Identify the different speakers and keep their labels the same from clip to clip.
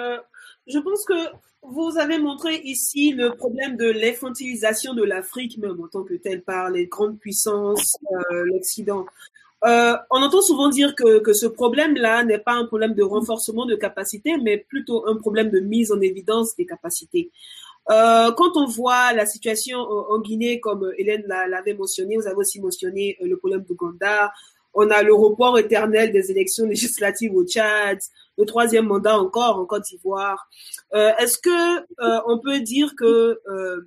Speaker 1: Euh, je pense que vous avez montré ici le problème de l'infantilisation de l'Afrique, même en tant que telle, par les grandes puissances, euh, l'Occident. Euh, on entend souvent dire que, ce problème-là n'est pas un problème de renforcement de capacité, mais plutôt un problème de mise en évidence des capacités. Quand on voit la situation en, Guinée, comme Hélène l'avait mentionné, vous avez aussi mentionné le problème d'Ouganda, on a le report éternel des élections législatives au Tchad, le troisième mandat encore en Côte d'Ivoire. Euh, Est-ce que euh, on peut dire que euh,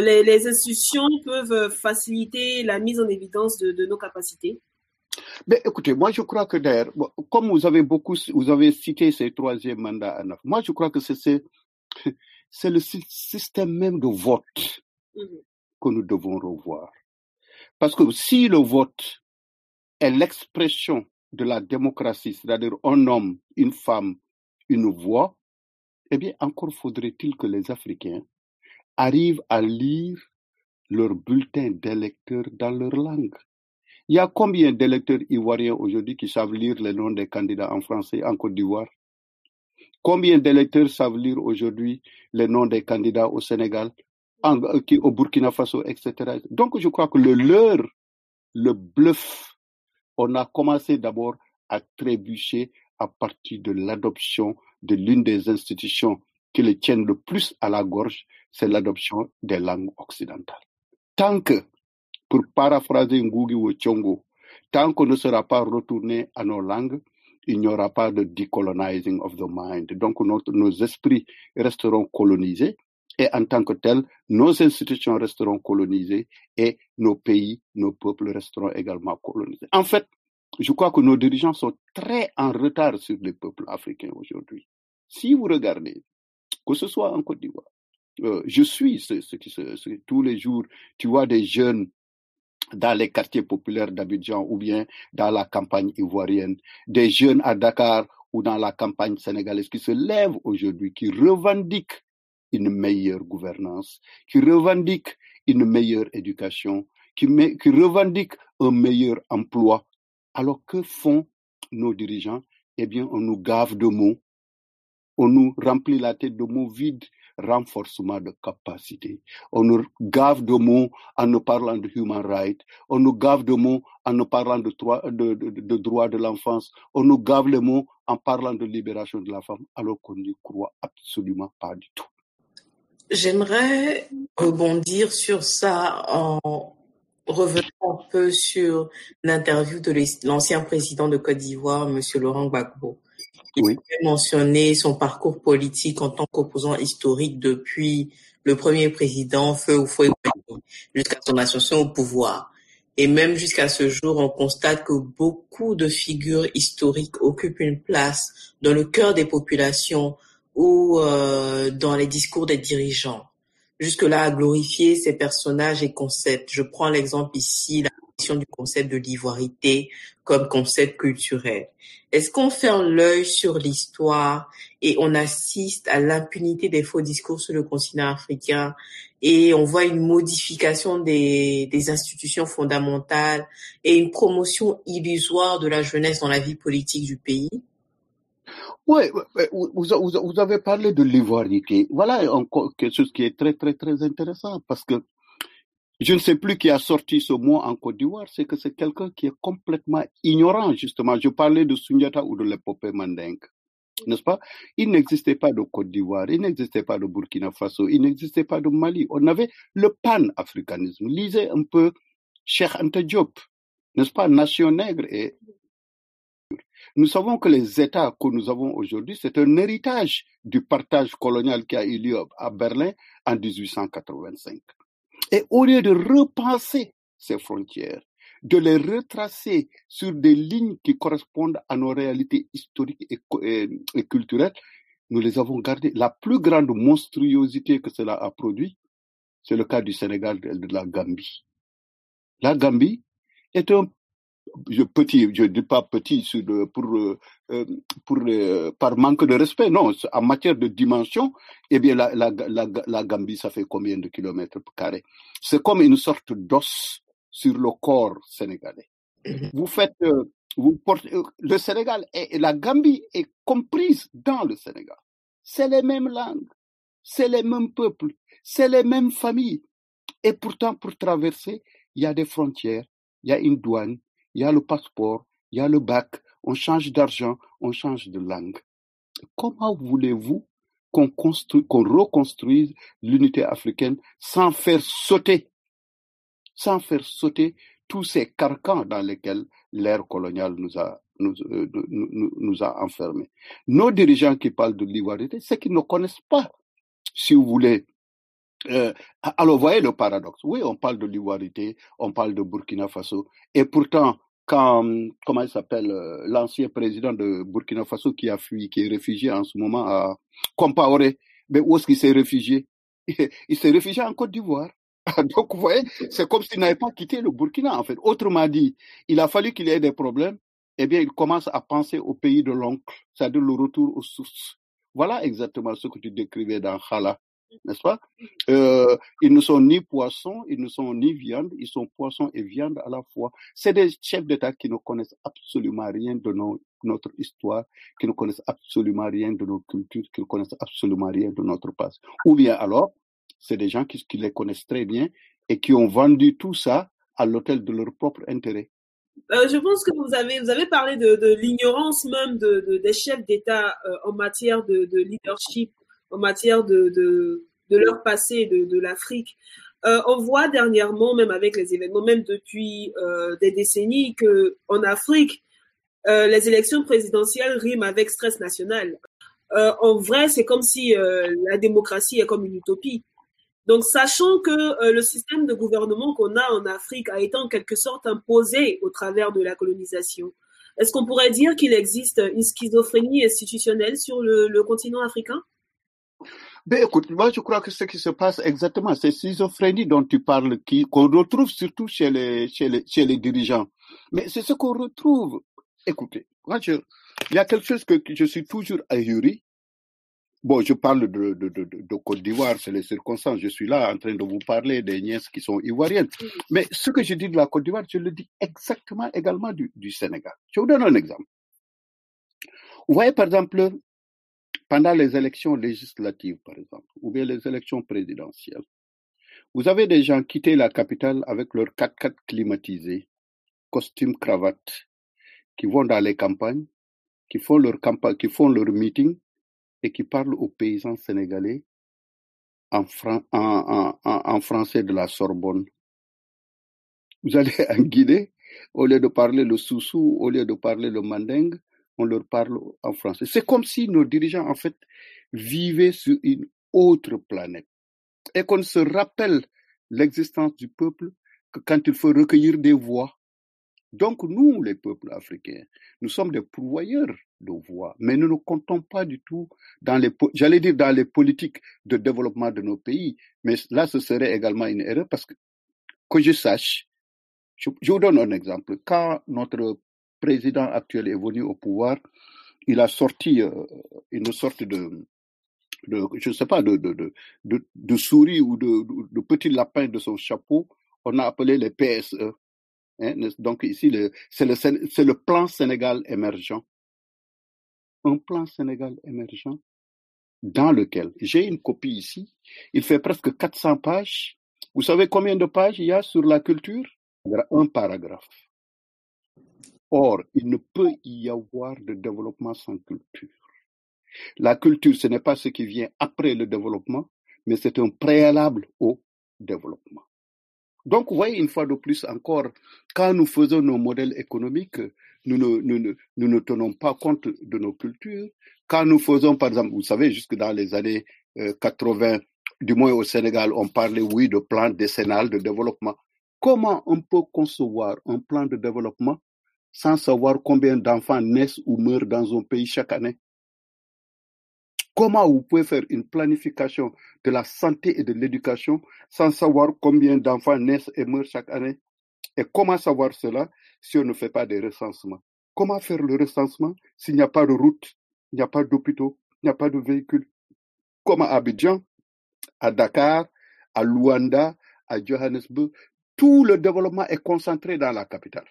Speaker 1: les, les, institutions peuvent faciliter la mise en évidence de, de nos capacités?
Speaker 2: Mais écoutez, moi je crois que d'ailleurs, comme vous avez beaucoup, vous avez cité ces troisième mandats à neuf, moi je crois que c'est c'est le système même de vote mmh que nous devons revoir. Parce que si le vote est l'expression de la démocratie, c'est-à-dire un homme, une femme, une voix, eh bien, encore faudrait-il que les Africains arrivent à lire leur bulletin d'électeurs dans leur langue. Il y a combien d'électeurs ivoiriens aujourd'hui qui savent lire les noms des candidats en français en Côte d'Ivoire? Combien d'électeurs savent lire aujourd'hui les noms des candidats au Sénégal, en, au Burkina Faso, etc. Donc je crois que le leur, le bluff, on a commencé d'abord à trébucher à partir de l'adoption de l'une des institutions qui les tiennent le plus à la gorge, c'est l'adoption des langues occidentales. Tant que, pour paraphraser Ngugi ou Chongo, tant qu'on ne sera pas retourné à nos langues, il n'y aura pas de decolonizing of the mind. Donc nos esprits resteront colonisés et en tant que tels, nos institutions resteront colonisées et nos pays, nos peuples resteront également colonisés. En fait, je crois que nos dirigeants sont très en retard sur les peuples africains aujourd'hui. Si vous regardez, que ce soit en Côte d'Ivoire, euh, je suis ce qui se, tous les jours, tu vois des jeunes dans les quartiers populaires d'Abidjan ou bien dans la campagne ivoirienne, des jeunes à Dakar ou dans la campagne sénégalaise qui se lèvent aujourd'hui, qui revendiquent une meilleure gouvernance, qui revendiquent une meilleure éducation, qui, revendiquent un meilleur emploi. Alors que font nos dirigeants? Eh bien, on nous gave de mots, on nous remplit la tête de mots vides renforcement de capacité. On nous gave de mots en nous parlant de human rights, on nous gave de mots en nous parlant de, droit de, de, de l'enfance, on nous gave les mots en parlant de libération de la femme, alors qu'on n'y croit absolument pas du tout.
Speaker 3: J'aimerais rebondir sur ça en revenant un peu sur l'interview de l'ancien président de Côte d'Ivoire, M. Laurent Gbagbo. Il oui. a mentionné son parcours politique en tant qu'opposant historique depuis le premier président Feu Houphouët jusqu'à son ascension au pouvoir. Et même jusqu'à ce jour, on constate que beaucoup de figures historiques occupent une place dans le cœur des populations ou euh, dans les discours des dirigeants. Jusque-là, à glorifier ces personnages et concepts. Je prends l'exemple ici, la question du concept de l'ivoirité comme concept culturel. Est-ce qu'on ferme l'œil sur l'histoire et on assiste à l'impunité des faux discours sur le continent africain et on voit une modification des, des institutions fondamentales et une promotion illusoire de la jeunesse dans la vie politique du pays?
Speaker 2: Oui, vous, vous, avez parlé de l'ivoirité. Voilà quelque chose qui est très, très, très intéressant parce que je ne sais plus qui a sorti ce mot en Côte d'Ivoire, c'est que c'est quelqu'un qui est complètement ignorant, justement. Je parlais de Sunyata ou de l'épopée mandingue, n'est-ce pas? Il n'existait pas de Côte d'Ivoire, il n'existait pas de Burkina Faso, il n'existait pas de Mali. On avait le pan-africanisme. Lisez un peu Cheikh Anta Diop, n'est-ce pas? Nation nègre et nous savons que les États que nous avons aujourd'hui, c'est un héritage du partage colonial qui a eu lieu à Berlin en 1885. Et au lieu de repenser ces frontières, de les retracer sur des lignes qui correspondent à nos réalités historiques et, culturelles, nous les avons gardées. La plus grande monstruosité que cela a produit, c'est le cas du Sénégal et de la Gambie. La Gambie est un je petit, je dis pas petit pour euh, euh, pour par manque de respect, non. En matière de dimension, eh bien la la la, la Gambie, ça fait combien de kilomètres carrés? C'est comme une sorte d'os sur le corps sénégalais. Mm-hmm. Vous faites Vous portez, euh, le Sénégal et la Gambie est comprise dans le Sénégal. C'est les mêmes langues, c'est les mêmes peuples, c'est les mêmes familles. Et pourtant, pour traverser, il y a des frontières, il y a une douane, il y a le passeport, il y a le bac, on change d'argent, on change de langue. Comment voulez-vous qu'on construise, qu'on reconstruise l'unité africaine sans faire sauter, sans faire sauter tous ces carcans dans lesquels l'ère coloniale nous a, euh, enfermés? Nos dirigeants qui parlent de l'ivoirité, c'est qu'ils ne connaissent pas, si vous voulez. Euh, alors, voyez le paradoxe. Oui, on parle de l'ivoirité, on parle de Burkina Faso, et pourtant, quand, comment il s'appelle, euh, l'ancien président de Burkina Faso qui a fui, qui est réfugié en ce moment à Compaoré, mais où est-ce qu'il s'est réfugié? Il s'est réfugié en Côte d'Ivoire. Donc, vous voyez, c'est comme s'il n'avait pas quitté le Burkina, en fait. Autrement dit, il a fallu qu'il ait des problèmes. Eh bien, il commence à penser au pays de l'oncle, c'est-à-dire le retour aux sources. Voilà exactement ce que tu décrivais dans Khala n'est-ce pas? Euh, Ils ne sont ni poissons, ils ne sont ni viande, ils sont poissons et viande à la fois. C'est des chefs d'État qui ne connaissent absolument rien de notre histoire, qui ne connaissent absolument rien de nos cultures, qui ne connaissent absolument rien de notre passé. Ou bien alors, c'est des gens qui, les connaissent très bien et qui ont vendu tout ça à l'hôtel de leur propre intérêt.
Speaker 1: Euh, je pense que vous avez, vous avez parlé de, l'ignorance même de, des chefs d'État euh, en matière de, leadership en matière de, leur passé de, l'Afrique. Euh, on voit dernièrement, même avec les événements, même depuis euh, des décennies, que en Afrique, euh, les élections présidentielles riment avec stress national. En vrai, c'est comme si la démocratie est comme une utopie. Donc, sachant que le système de gouvernement qu'on a en Afrique a été en quelque sorte imposé au travers de la colonisation, est-ce qu'on pourrait dire qu'il existe une schizophrénie institutionnelle sur le continent africain?
Speaker 2: Ben écoute, moi je crois que ce qui se passe exactement, c'est schizophrénie dont tu parles, qui qu'on retrouve surtout chez les chez les chez les dirigeants. Mais c'est ce qu'on retrouve. Écoutez, moi je, il y a quelque chose que, je suis toujours ahuri. Bon, je parle de, de, de, de Côte d'Ivoire, c'est les circonstances. Je suis là en train de vous parler des nièces qui sont ivoiriennes. Mais ce que je dis de la Côte d'Ivoire, je le dis exactement également du, du Sénégal. Je vous donne un exemple. Vous voyez, par exemple, pendant les élections législatives, par exemple, ou bien les élections présidentielles, vous avez des gens quitté la capitale avec leurs 4x4 climatisés, costumes, cravates, qui vont dans les campagnes, qui font leur campagne, qui font et qui parlent aux paysans sénégalais en, en, en, français de la Sorbonne. Vous allez en Guinée, au lieu de parler le soussou, au lieu de parler le mandingue, on leur parle en français. C'est comme si nos dirigeants, en fait, vivaient sur une autre planète et qu'on se rappelle l'existence du peuple que quand il faut recueillir des voix. Donc nous, les peuples africains, nous sommes des pourvoyeurs de voix, mais nous ne comptons pas du tout dans les, j'allais dire dans les politiques de développement de nos pays, mais là ce serait également une erreur parce que, que je sache, je, je vous donne un exemple. Quand notre président actuel est venu au pouvoir, il a sorti euh, une sorte de, je ne sais pas, de, souris ou de, petit lapin de son chapeau. On a appelé les PSE. Hein. Donc ici, c'est le, le plan Sénégal émergent. Un plan Sénégal émergent dans lequel j'ai une copie ici. Il fait presque 400 pages. Vous savez combien de pages il y a sur la culture? Un paragraphe. Or, il ne peut y avoir de développement sans culture. La culture, ce n'est pas ce qui vient après le développement, mais c'est un préalable au développement. Donc, vous voyez, une fois de plus encore, quand nous faisons nos modèles économiques, nous ne, tenons pas compte de nos cultures. Quand nous faisons, par exemple, vous savez, jusque dans les années 80, euh, du moins au Sénégal, on parlait, oui, de plan décennal de développement. Comment on peut concevoir un plan de développement sans savoir combien d'enfants naissent ou meurent dans un pays chaque année. Comment vous pouvez faire une planification de la santé et de l'éducation sans savoir combien d'enfants naissent et meurent chaque année? Et comment savoir cela si on ne fait pas de recensement Comment faire le recensement s'il n'y a pas de route, il n'y a pas d'hôpitaux, il n'y a pas de véhicules? Comme à Abidjan, à Dakar, à Luanda, à Johannesburg, tout le développement est concentré dans la capitale.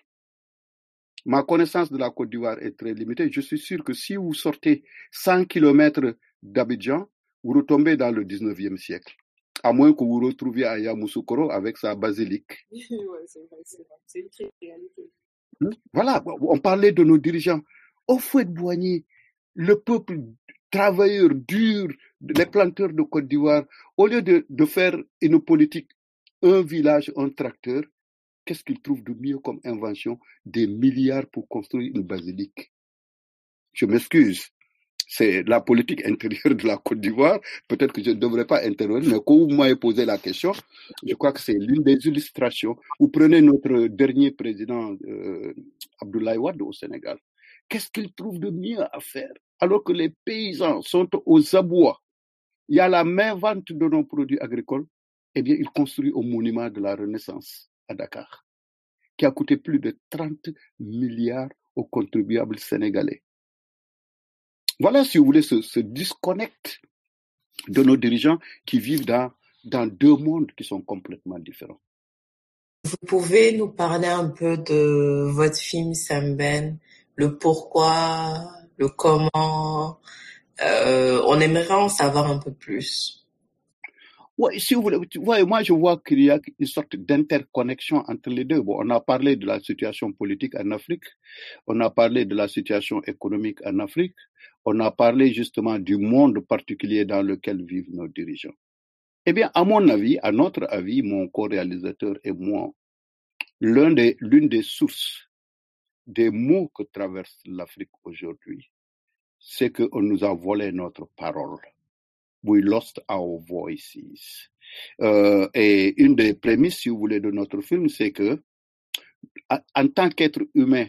Speaker 2: Ma connaissance de la Côte d'Ivoire est très limitée. Je suis sûr que si vous sortez 100 km d'Abidjan, vous retombez dans le 19e siècle. À moins que vous retrouviez à Yamoussoukro avec sa basilique. c'est une réalité. Voilà, on parlait de nos dirigeants. Au fouet de Boigny, le peuple travailleur dur, les planteurs de Côte d'Ivoire, au lieu de, de faire une politique, un village, un tracteur, qu'est-ce qu'ils trouvent de mieux comme invention? Des milliards pour construire une basilique. Je m'excuse. C'est la politique intérieure de la Côte d'Ivoire. Peut-être que je ne devrais pas intervenir, mais quand vous m'avez posé la question, je crois que c'est l'une des illustrations. Vous prenez notre dernier président, euh, Abdoulaye Wade au Sénégal. Qu'est-ce qu'il trouve de mieux à faire alors que les paysans sont aux abois? Il y a la main vente de nos produits agricoles. Eh bien, il construit au monument de la Renaissance à Dakar, qui a coûté plus de 30 milliards aux contribuables sénégalais. Voilà, si vous voulez, ce, ce disconnect de nos dirigeants qui vivent dans, dans deux mondes qui sont complètement différents.
Speaker 3: Vous pouvez nous parler un peu de votre film Samben, le pourquoi, le comment. Euh, on aimerait en savoir un peu plus.
Speaker 2: Oui, si vous voulez, moi je vois qu'il y a une sorte d'interconnexion entre les deux. Bon, on a parlé de la situation politique en Afrique, on a parlé de la situation économique en Afrique, on a parlé justement du monde particulier dans lequel vivent nos dirigeants. Eh bien, à mon avis, à notre avis, mon co-réalisateur et moi, des, l'une des sources des mots que traverse l'Afrique aujourd'hui, c'est qu'on nous a volé notre parole we lost our voices. Euh, et une des prémices, si vous voulez, de notre film, c'est que, en tant qu'être humain,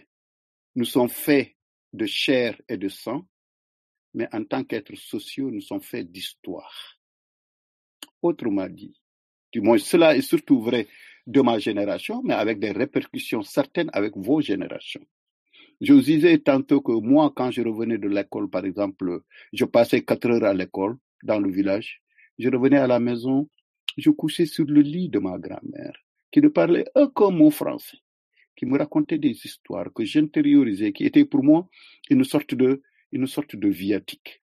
Speaker 2: nous sommes faits de chair et de sang, mais en tant qu'êtres sociaux, nous sommes faits d'histoire. Autrement dit, du moins, cela est surtout vrai de ma génération, mais avec des répercussions certaines avec vos générations. Je vous disais tantôt que moi, quand je revenais de l'école, par exemple, je passais quatre heures à l'école, dans le village. Je revenais à la maison, je couchais sur le lit de ma grand-mère, qui ne parlait aucun mot français, qui me racontait des histoires que j'intériorisais, qui étaient pour moi une sorte de, une sorte de viatique.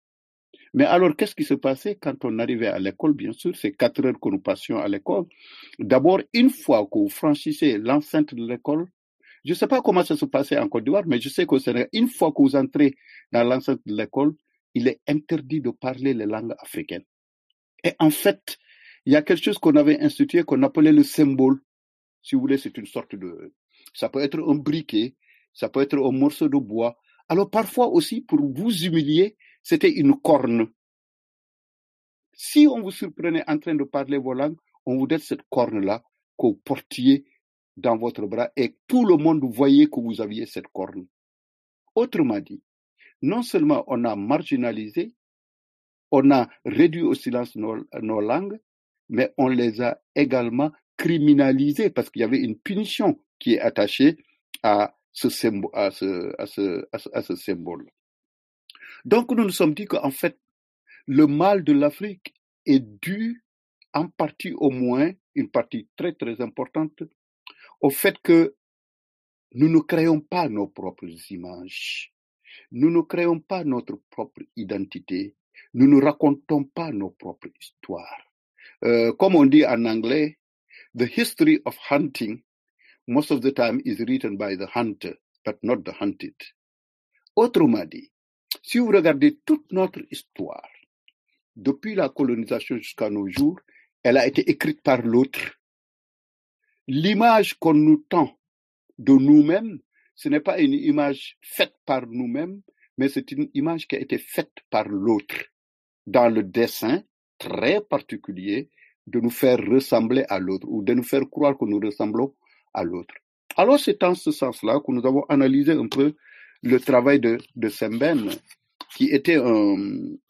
Speaker 2: Mais alors, qu'est-ce qui se passait quand on arrivait à l'école? Bien sûr, c'est quatre heures que nous passions à l'école. D'abord, une fois que vous franchissez l'enceinte de l'école, je ne sais pas comment ça se passait en Côte d'Ivoire, mais je sais qu'au Sénégal, une fois que vous entrez dans l'enceinte de l'école, il est interdit de parler les langues africaines. Et en fait, il y a quelque chose qu'on avait institué qu'on appelait le symbole. Si vous voulez, c'est une sorte de... Ça peut être un briquet, ça peut être un morceau de bois. Alors parfois aussi, pour vous humilier, c'était une corne. Si on vous surprenait en train de parler vos langues, on vous donne cette corne-là que vous portiez dans votre bras et tout le monde voyait que vous aviez cette corne. Autrement dit, non seulement on a marginalisé, on a réduit au silence nos, langues, mais on les a également criminalisées parce qu'il y avait une punition qui est attachée à ce, symbole, à ce, symbole. Donc nous nous sommes dit qu'en fait, le mal de l'Afrique est dû en partie au moins, une partie très très importante, au fait que nous ne créons pas nos propres images. Nous ne créons pas notre propre identité. Nous ne racontons pas nos propres histoires. Euh, comme on dit en anglais, the history of hunting most of the time is written by the hunter, but not the hunted. Autrement dit, si vous regardez toute notre histoire, depuis la colonisation jusqu'à nos jours, elle a été écrite par l'autre. L'image qu'on nous tend de nous-mêmes ce n'est pas une image faite par nous-mêmes, mais c'est une image qui a été faite par l'autre, dans le dessin très particulier de nous faire ressembler à l'autre ou de nous faire croire que nous ressemblons à l'autre. Alors c'est en ce sens-là que nous avons analysé un peu le travail de, de Semben, qui était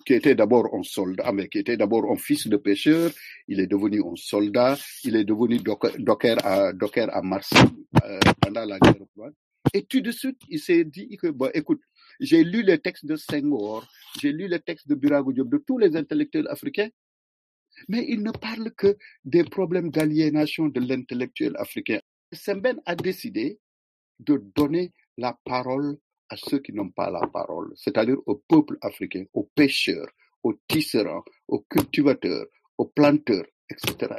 Speaker 2: était d'abord un soldat, mais qui était d'abord un fils de pêcheur. Il est devenu un soldat. Il est devenu docker, à, docker à Marseille euh, pendant la guerre froide. Et tout de suite, il s'est dit que, écoute, j'ai lu les textes de Senghor, j'ai lu les textes de Birago Diop, de tous les intellectuels africains, mais ils ne parlent que des problèmes d'aliénation de l'intellectuel africain. Semben a décidé de donner la parole à ceux qui n'ont pas la parole, c'est-à-dire au peuple africain, aux pêcheurs, aux tisserands, aux cultivateurs, aux planteurs, etc.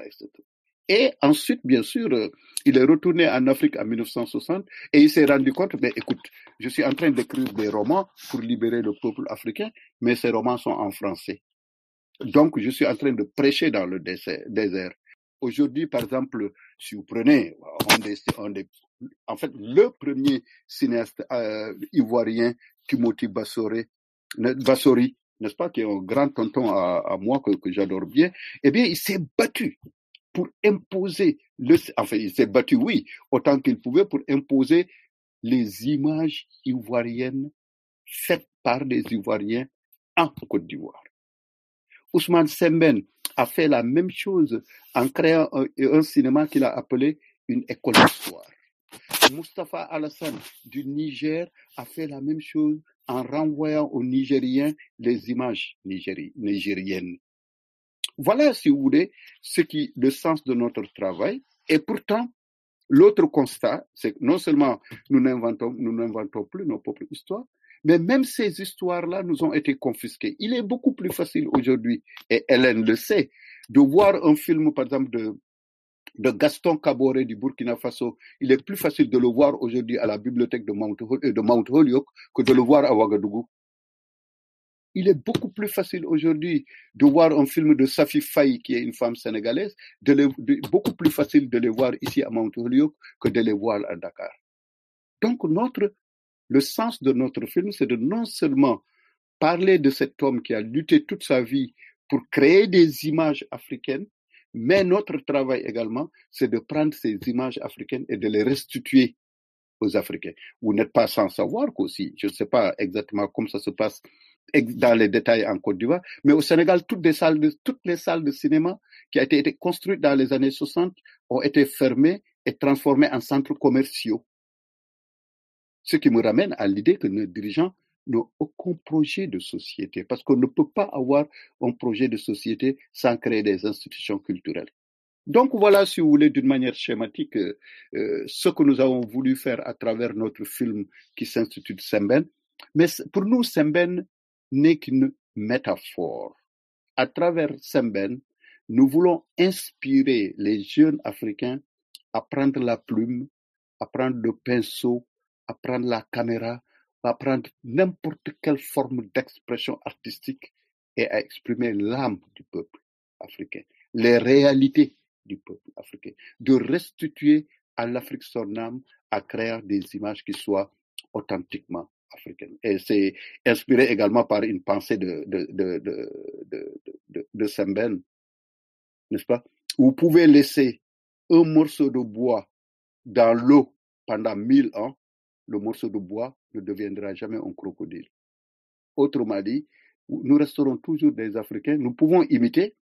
Speaker 2: Et ensuite, bien sûr, euh, il est retourné en Afrique en 1960 et il s'est rendu compte, mais écoute, je suis en train d'écrire des romans pour libérer le peuple africain, mais ces romans sont en français. Donc, je suis en train de prêcher dans le désert. Aujourd'hui, par exemple, si vous prenez, en fait, le premier cinéaste euh, ivoirien, Timothy Bassori, n'est-ce pas, qui est un grand tonton à, moi que, que j'adore bien, eh bien, il s'est battu pour imposer le, enfin, il s'est battu, oui, autant qu'il pouvait pour imposer les images ivoiriennes faites par des Ivoiriens en Côte d'Ivoire. Ousmane Semben a fait la même chose en créant un, cinéma qu'il a appelé une école d'histoire. Mustafa Alassane du Niger a fait la même chose en renvoyant aux Nigériens les images nigériennes. Voilà, si vous voulez, ce qui, le sens de notre travail. Et pourtant, l'autre constat, c'est que non seulement nous n'inventons, plus nos propres histoires, mais même ces histoires-là nous ont été confisquées. Il est beaucoup plus facile aujourd'hui, et Hélène le sait, de voir un film, par exemple, de, Gaston Caboret du Burkina Faso. Il est plus facile de le voir aujourd'hui à la bibliothèque de Mount, de Mount Holyoke que de le voir à Ouagadougou il est beaucoup plus facile aujourd'hui de voir un film de Safi Faye, qui est une femme sénégalaise, beaucoup plus facile de les voir ici à Mount Holyoke que de les voir à Dakar. Donc, notre, le sens de notre film, c'est de non seulement parler de cet homme qui a lutté toute sa vie pour créer des images africaines, mais notre travail également, c'est de prendre ces images africaines et de les restituer aux Africains. Vous n'êtes pas sans savoir qu'aussi, je ne sais pas exactement comment ça se passe dans les détails en Côte d'Ivoire, mais au Sénégal, toutes, les salles de, cinéma qui ont été construites dans les années 60 ont été fermées et transformées en centres commerciaux. Ce qui me ramène à l'idée que nos dirigeants n'ont aucun projet de société, parce qu'on ne peut pas avoir un projet de société sans créer des institutions culturelles. Donc voilà, si vous voulez, d'une manière schématique, euh, euh, ce que nous avons voulu faire à travers notre film qui s'intitule Semben. Mais pour nous, Semben n'est qu'une métaphore. À travers Semben, nous voulons inspirer les jeunes Africains à prendre la plume, à prendre le pinceau, à prendre la caméra, à prendre n'importe quelle forme d'expression artistique et à exprimer l'âme du peuple africain, les réalités du peuple africain, de restituer à l'Afrique son âme à créer des images qui soient authentiquement Et c'est inspiré également par une pensée de, de, de, de, de, de Semben, n'est-ce pas? Vous pouvez laisser un morceau de bois dans l'eau pendant mille ans, le morceau de bois ne deviendra jamais un crocodile. Autrement dit, nous resterons toujours des Africains. Nous pouvons imiter,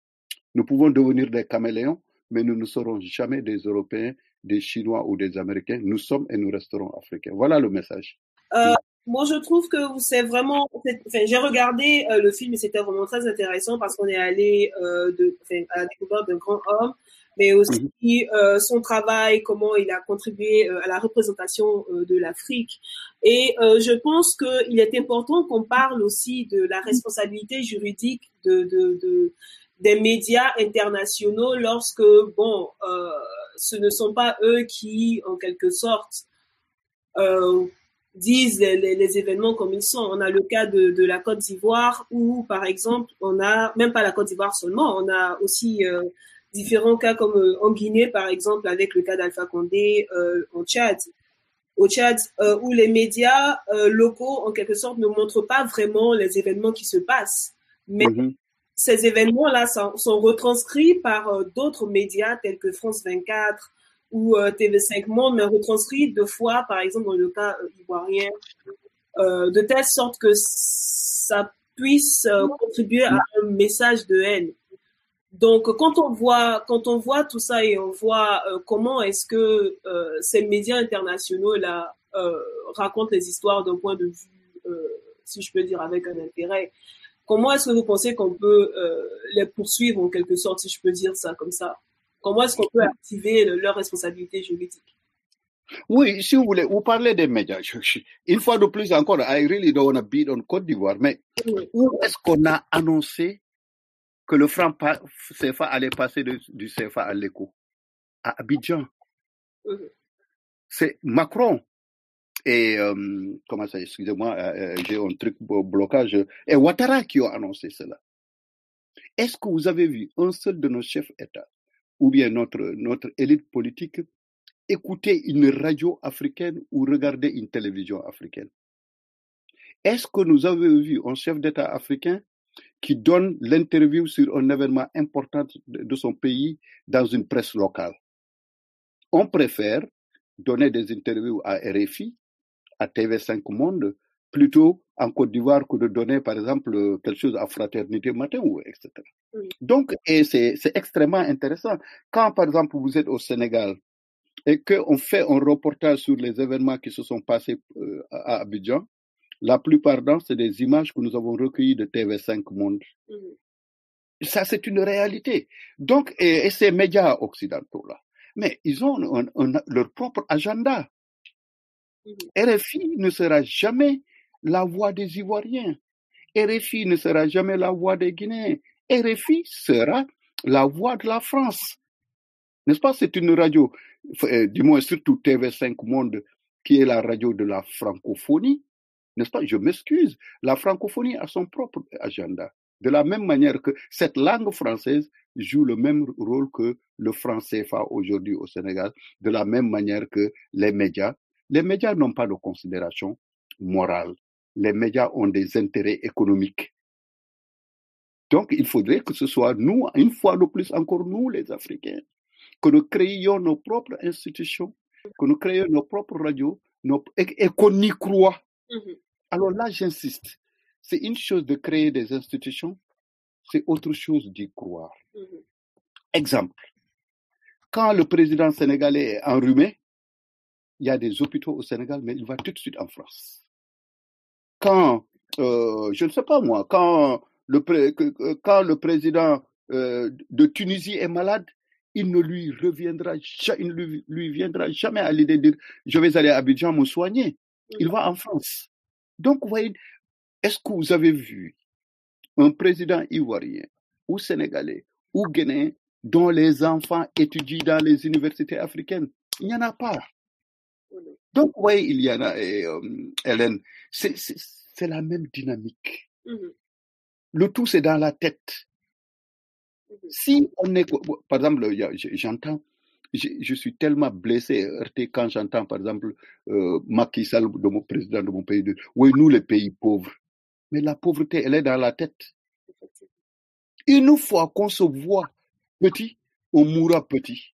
Speaker 2: nous pouvons devenir des caméléons, mais nous ne serons jamais des Européens, des Chinois ou des Américains. Nous sommes et nous resterons Africains. Voilà le message.
Speaker 1: Euh, moi, je trouve que c'est vraiment. Enfin, j'ai regardé euh, le film et c'était vraiment très intéressant parce qu'on est allé euh, de, enfin, à la découverte d'un grand homme, mais aussi mhm. euh, son travail, comment il a contribué à la représentation de l'Afrique. Et je pense qu'il est important qu'on parle aussi de la responsabilité juridique de, de, de des médias internationaux lorsque, bon, ce ne sont pas eux qui, en quelque sorte, euh, disent les, les, événements comme ils sont. On a le cas de, de la Côte d'Ivoire où, par exemple, on a, même pas la Côte d'Ivoire seulement, on a aussi euh, différents cas comme euh, en Guinée, par exemple, avec le cas d'Alpha Condé euh, en Tchad. Au Tchad, où les médias locaux, en quelque sorte, ne montrent pas vraiment les événements qui se passent. Mais mm-hmm ces événements-là sont, sont, retranscrits par d'autres médias tels que France 24 ou euh, TV5 Monde, mais retranscrits deux fois, par exemple dans le cas euh, ivoirien, de telle sorte que ça puisse contribuer à un message de haine. Donc, quand on voit, quand on voit tout ça et on voit comment est-ce que ces médias internationaux là racontent les histoires d'un point de vue, si je peux dire, avec un intérêt, Comment est-ce que vous pensez qu'on peut euh, les poursuivre en quelque sorte, si je peux dire ça comme ça? Comment est-ce qu'on peut activer leur responsabilité juridique?
Speaker 2: Oui, si vous voulez, vous parlez des médias. une fois de plus encore, I really don't want to beat on Côte d'Ivoire, mais où est-ce qu'on a annoncé que le franc CFA allait passer du CFA à l'écho À Abidjan? C'est Macron et, euh, comment ça, excusez-moi, euh, euh, j'ai un truc blocage, et Ouattara qui ont annoncé cela. Est-ce que vous avez vu un seul de nos chefs d'État ou bien notre, élite politique écouter une radio africaine ou regarder une télévision africaine. Est-ce que nous avons vu un chef d'État africain qui donne l'interview sur un événement important de son pays dans une presse locale? On préfère donner des interviews à RFI, à TV5 Monde, plutôt en Côte d'Ivoire que de donner, par exemple, quelque chose à Fraternité Matin, ou etc. Donc, et c'est extrêmement intéressant. Quand, par exemple, vous êtes au Sénégal et qu'on fait un reportage sur les événements qui se sont passés euh, à Abidjan, la plupart d'entre c'est des images que nous avons recueillies de TV5 Monde. Ça, c'est une réalité. Donc, et, ces médias occidentaux-là, mais ils ont leur propre agenda. RFI ne sera jamais la voix des Ivoiriens. RFI ne sera jamais la voix des Guinéens. RFI sera la voix de la France. N'est-ce pas? C'est une radio, euh, du moins surtout TV5 Monde, qui est la radio de la francophonie. N'est-ce pas? Je m'excuse. La francophonie a son propre agenda. De la même manière que cette langue française joue le même rôle que le français aujourd'hui au Sénégal, de la même manière que les médias. Les médias n'ont pas de considération morale les médias ont des intérêts économiques. Donc, il faudrait que ce soit nous, une fois de plus encore nous, les Africains, que nous créions nos propres institutions, que nous créions nos propres radios et, qu'on y croit. Mm-hmm. Alors là, j'insiste, c'est une chose de créer des institutions, c'est autre chose d'y croire. Mm-hmm. Exemple, quand le président sénégalais est enrhumé, il y a des hôpitaux au Sénégal, mais il va tout de suite en France quand, euh, je ne sais pas moi, quand le, quand le président euh, de Tunisie est malade, il ne lui reviendra, il ne lui, lui viendra jamais à l'idée de dire je vais aller à Abidjan me soigner. Il va en France. Donc, vous voyez, est-ce que vous avez vu un président ivoirien ou sénégalais ou guinéen dont les enfants étudient dans les universités africaines? Il n'y en a pas. Donc, oui, il y en a, euh, Hélène, c'est la même dynamique. Mmh Le tout, c'est dans la tête. Mmh si on est, par exemple, j'entends, je, suis tellement blessé, heurté quand j'entends, par exemple, euh, Macky Sall, de mon président de mon pays, de, oui, nous, les pays pauvres. Mais la pauvreté, elle est dans la tête. Une fois qu'on se voit petit, on mourra petit.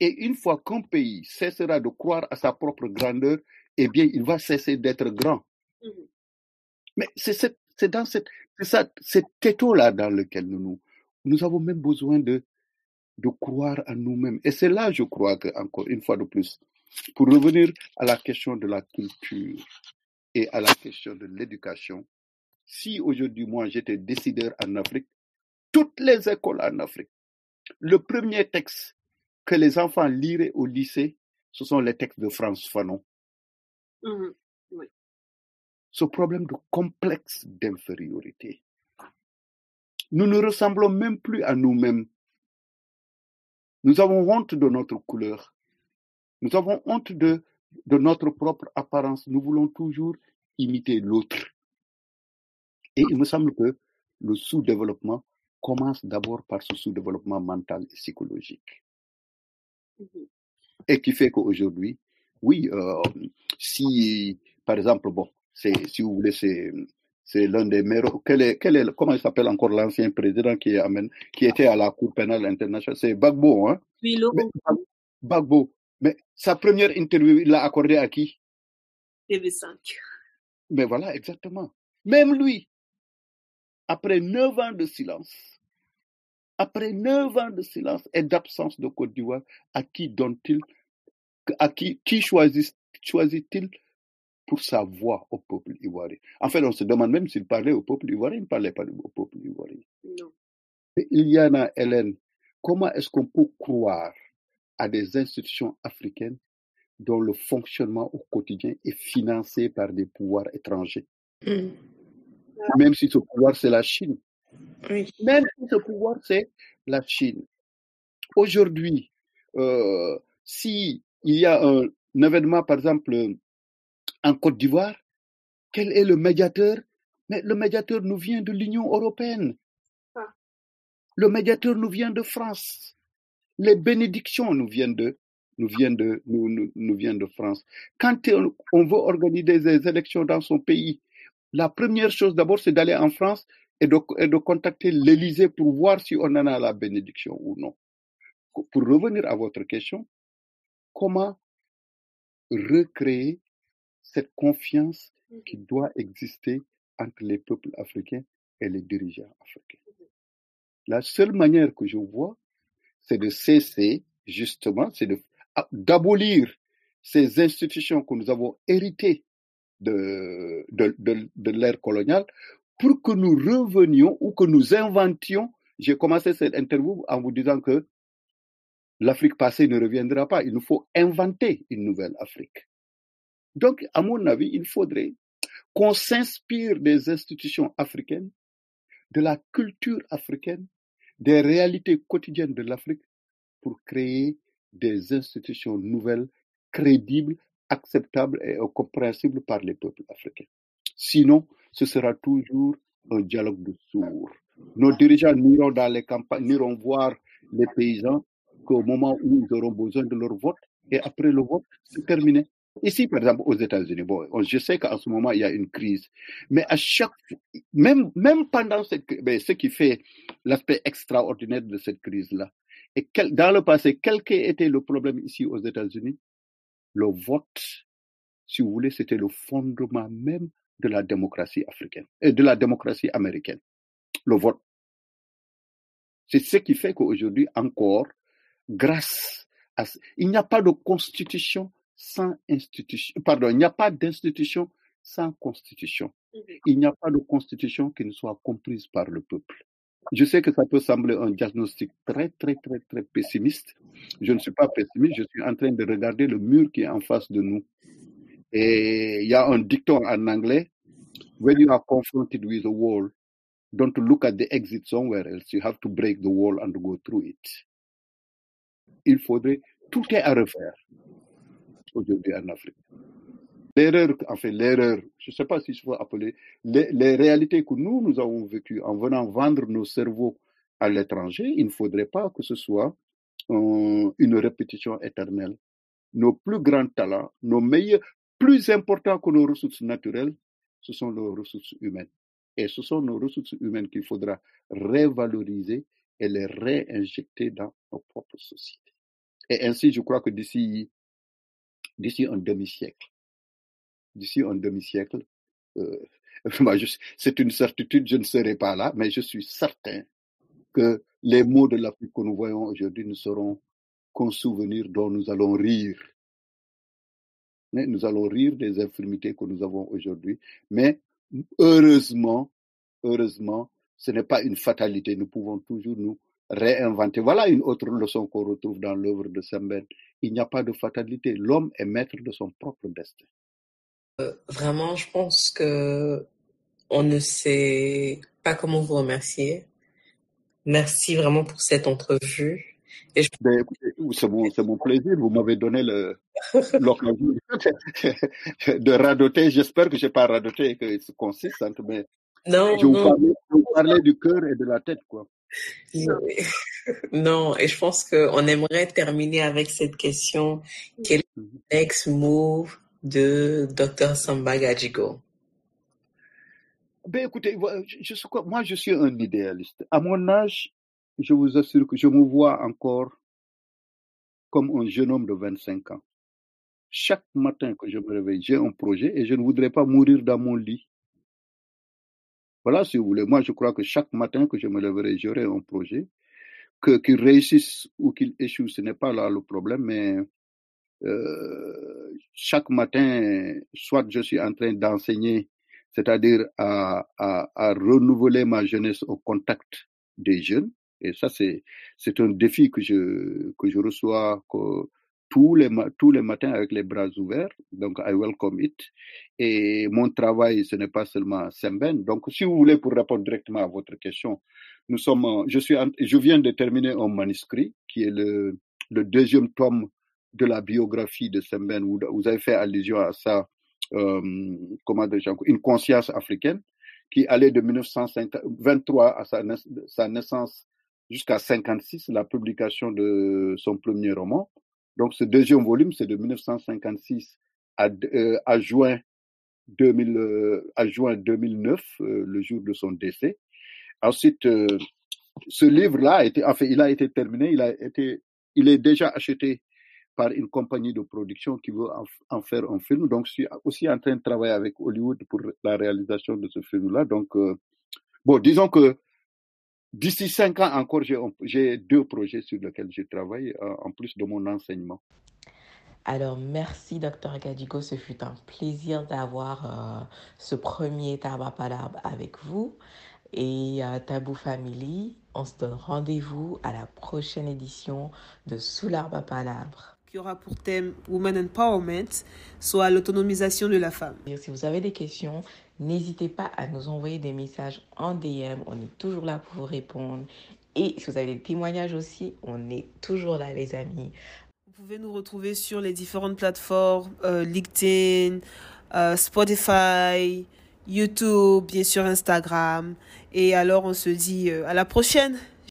Speaker 2: Et une fois qu'un pays cessera de croire à sa propre grandeur, eh bien, il va cesser d'être grand. Mmh Mais c'est dans cette, ça, cet étau-là dans lequel nous, nous, avons même besoin de, de croire à nous-mêmes. Et c'est là, je crois que, encore une fois de plus, pour revenir à la question de la culture et à la question de l'éducation, si aujourd'hui, moi, j'étais décideur en Afrique, toutes les écoles en Afrique, le premier texte que les enfants liraient au lycée, ce sont les textes de France Fanon. Mmh ce problème de complexe d'infériorité. Nous ne ressemblons même plus à nous-mêmes. Nous avons honte de notre couleur. Nous avons honte de, de notre propre apparence. Nous voulons toujours imiter l'autre. Et il me semble que le sous-développement commence d'abord par ce sous-développement mental et psychologique. Mhm. Et qui fait qu'aujourd'hui, oui, euh, si, par exemple, bon, c'est, si vous voulez, c'est, c'est l'un des meilleurs. Quel est, quel est, comment il s'appelle encore l'ancien président qui, amène, qui était à la Cour pénale internationale? C'est Bagbo, hein?
Speaker 1: Oui,
Speaker 2: Bagbo. Mais sa première interview, il l'a accordée à qui?
Speaker 1: TV5.
Speaker 2: Mais voilà, exactement. Même lui, après neuf ans de silence, après neuf ans de silence et d'absence de Côte d'Ivoire, à qui donne-t-il, à qui, qui choisit, choisit-il pour sa voix au peuple ivoirien? En fait, on se demande même s'il parlait au peuple ivoirien, il ne parlait pas au peuple ivoirien. Non. il y en a, Hélène, comment est-ce qu'on peut croire à des institutions africaines dont le fonctionnement au quotidien est financé par des pouvoirs étrangers? Mm. Même si ce pouvoir, c'est la Chine. Même si ce pouvoir, c'est la Chine. Aujourd'hui, euh, si il y a un, événement, par exemple, en Côte d'Ivoire, quel est le médiateur? Mais le médiateur nous vient de l'Union européenne. Ah. Le médiateur nous vient de France. Les bénédictions nous viennent de, nous viennent de, nous, nous, viennent de France. Quand on veut organiser des élections dans son pays, la première chose d'abord, c'est d'aller en France et de, et de contacter l'Élysée pour voir si on en a la bénédiction ou non. Pour revenir à votre question, comment recréer cette confiance qui doit exister entre les peuples africains et les dirigeants africains. La seule manière que je vois, c'est de cesser, justement, c'est d'abolir ces institutions que nous avons héritées de, de, de, de l'ère coloniale pour que nous revenions ou que nous inventions. J'ai commencé cette interview en vous disant que l'Afrique passée ne reviendra pas. Il nous faut inventer une nouvelle Afrique. Donc, à mon avis, il faudrait qu'on s'inspire des institutions africaines, de la culture africaine, des réalités quotidiennes de l'Afrique pour créer des institutions nouvelles, crédibles, acceptables et compréhensibles par les peuples africains. Sinon, ce sera toujours un dialogue de sourds. Nos dirigeants n'iront dans les campagnes, n'iront voir les paysans qu'au moment où ils auront besoin de leur vote et après le vote, c'est terminé. Ici, par exemple, aux États-Unis, bon, je sais qu'en ce moment, il y a une crise, mais à chaque même, même pendant cette ben, ce qui fait l'aspect extraordinaire de cette crise-là, et quel, dans le passé, quel qu'ait le problème ici aux États-Unis, le vote, si vous voulez, c'était le fondement même de la démocratie africaine et euh, de la démocratie américaine. Le vote. C'est ce qui fait qu'aujourd'hui encore, grâce à... Il n'y a pas de constitution sans institution. Pardon, il n'y a pas d'institution sans constitution. Il n'y a pas de constitution qui ne soit comprise par le peuple. Je sais que ça peut sembler un diagnostic très, très, très, très pessimiste. Je ne suis pas pessimiste, je suis en train de regarder le mur qui est en face de nous. Et il y a un dicton en anglais, when you are confronted with a wall, don't look at the exit somewhere else. You have to break the wall and go through it. Il faudrait, tout est à refaire aujourd'hui en Afrique. L'erreur, enfin l'erreur, je ne sais pas si je peux appeler, les, réalités que nous, nous avons vécues en venant vendre nos cerveaux à l'étranger, il ne faudrait pas que ce soit euh, une répétition éternelle. Nos plus grands talents, nos meilleurs, plus importants que nos ressources naturelles, ce sont nos ressources humaines. Et ce sont nos ressources humaines qu'il faudra révaloriser et les réinjecter dans nos propres sociétés. Et ainsi, je crois que d'ici d'ici un demi-siècle, d'ici un demi-siècle, euh, c'est une certitude, je ne serai pas là, mais je suis certain que les mots de l'Afrique que nous voyons aujourd'hui ne seront qu'un souvenir dont nous allons rire. Nous allons rire des infirmités que nous avons aujourd'hui. Mais heureusement, heureusement, ce n'est pas une fatalité. Nous pouvons toujours nous réinventer. Voilà une autre leçon qu'on retrouve dans l'œuvre de Semben. Il n'y a pas de fatalité. L'homme est maître de son propre destin.
Speaker 3: Euh, vraiment, je pense que on ne sait pas comment vous remercier. Merci vraiment pour cette entrevue.
Speaker 2: Ben, c'est mon, plaisir. Vous m'avez donné l'occasion de radoter. J'espère que je n'ai pas radoté et que c'est consistant, mais
Speaker 3: non,
Speaker 2: je, vous parlais, du cœur et de la tête. quoi.
Speaker 3: Non, et je pense qu'on aimerait terminer avec cette question. Quel est le next move de Dr. Samba Gadjigo?
Speaker 2: Ben écoutez, je, moi je suis un idéaliste. À mon âge, je vous assure que je me vois encore comme un jeune homme de 25 ans. Chaque matin que je me réveille, j'ai un projet et je ne voudrais pas mourir dans mon lit. Voilà, si vous voulez. Moi, je crois que chaque matin que je me lèverai, j'aurai un projet. Que, qu'il réussisse ou qu'il échoue, ce n'est pas là le problème, mais euh, chaque matin, soit je suis en train d'enseigner, c'est-à-dire à, à, à, renouveler ma jeunesse au contact des jeunes. Et ça, c'est, c'est un défi que je, que je reçois que, tous les, tous les matins avec les bras ouverts. Donc, I welcome it. Et mon travail, ce n'est pas seulement Semben. Donc, si vous voulez, pour répondre directement à votre question, nous sommes, je suis, je viens de terminer un manuscrit qui est le, deuxième tome de la biographie de Semben. Vous, vous avez fait allusion à ça, euh, comment dire, une conscience africaine qui allait de 1923 à sa, sa naissance jusqu'à 56, la publication de son premier roman. Donc, ce deuxième volume, c'est de 1956 à, euh, à juin 2000, euh, à juin 2009, euh, le jour de son décès. Ensuite, ce livre-là a été, enfin, il a été terminé, il a été, il est déjà acheté par une compagnie de production qui veut en, faire un film. Donc, je suis aussi en train de travailler avec Hollywood pour la réalisation de ce film-là. Donc, bon, disons que D'ici cinq ans encore, j'ai deux projets sur lesquels je travaille, euh, en plus de mon enseignement.
Speaker 3: Alors, merci, docteur Gadigo. Ce fut un plaisir d'avoir euh, ce premier Tabac Palabre avec vous. Et euh, Tabou Family, on se donne rendez-vous à la prochaine édition de Sous l'arbre à palabre.
Speaker 1: Qui aura pour thème Woman Empowerment, soit l'autonomisation de la femme.
Speaker 3: Si vous avez des questions, N'hésitez pas à nous envoyer des messages en DM. On est toujours là pour vous répondre. Et si vous avez des témoignages aussi, on est toujours là, les amis.
Speaker 1: Vous pouvez nous retrouver sur les différentes plateformes euh, LinkedIn, euh, Spotify, YouTube, bien sûr Instagram. Et alors, on se dit euh, à la prochaine.